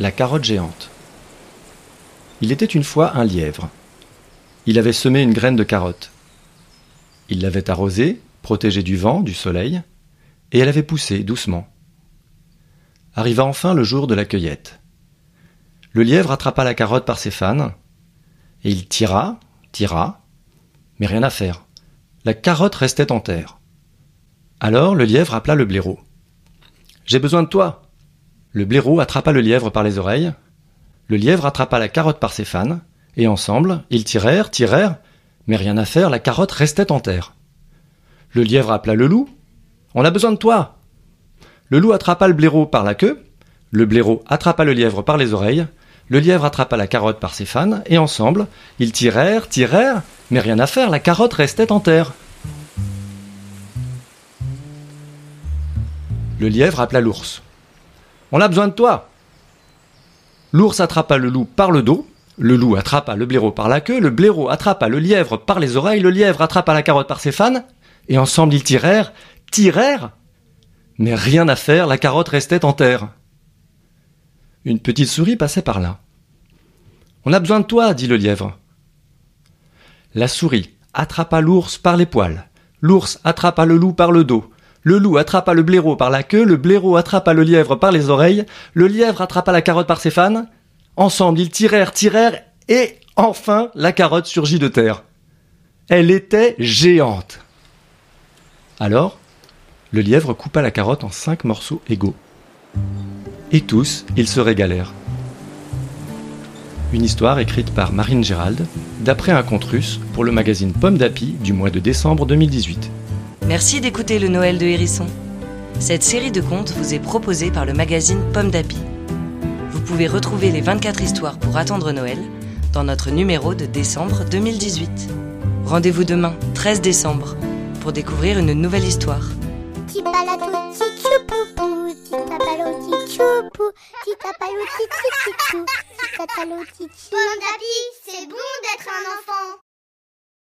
la carotte géante. Il était une fois un lièvre. Il avait semé une graine de carotte. Il l'avait arrosée, protégée du vent, du soleil, et elle avait poussé doucement. Arriva enfin le jour de la cueillette. Le lièvre attrapa la carotte par ses fans, et il tira, tira, mais rien à faire. La carotte restait en terre. Alors le lièvre appela le blaireau. J'ai besoin de toi, le blaireau attrapa le lièvre par les oreilles, le lièvre attrapa la carotte par ses fans, et ensemble, ils tirèrent, tirèrent, mais rien à faire, la carotte restait en terre. Le lièvre appela le loup. On a besoin de toi. Le loup attrapa le blaireau par la queue, le blaireau attrapa le lièvre par les oreilles, le lièvre attrapa la carotte par ses fans, et ensemble, ils tirèrent, tirèrent, mais rien à faire, la carotte restait en terre. Le lièvre appela l'ours. On a besoin de toi. L'ours attrapa le loup par le dos, le loup attrapa le blaireau par la queue, le blaireau attrapa le lièvre par les oreilles, le lièvre attrapa la carotte par ses fans, et ensemble ils tirèrent, tirèrent, mais rien à faire, la carotte restait en terre. Une petite souris passait par là. On a besoin de toi, dit le lièvre. La souris attrapa l'ours par les poils, l'ours attrapa le loup par le dos, le loup attrapa le blaireau par la queue, le blaireau attrapa le lièvre par les oreilles, le lièvre attrapa la carotte par ses fans. Ensemble, ils tirèrent, tirèrent, et enfin, la carotte surgit de terre. Elle était géante. Alors, le lièvre coupa la carotte en cinq morceaux égaux. Et tous, ils se régalèrent. Une histoire écrite par Marine Gérald, d'après un conte russe pour le magazine Pomme d'Api du mois de décembre 2018. Merci d'écouter le Noël de Hérisson. Cette série de contes vous est proposée par le magazine Pomme d'Api. Vous pouvez retrouver les 24 histoires pour attendre Noël dans notre numéro de décembre 2018. Rendez-vous demain, 13 décembre, pour découvrir une nouvelle histoire. Petit palato, petit poupou. Petit tapalo, petit choupou. Petit tapalo, petit chichou. Petit tapalo, petit Pomme d'api, c'est bon d'être un enfant.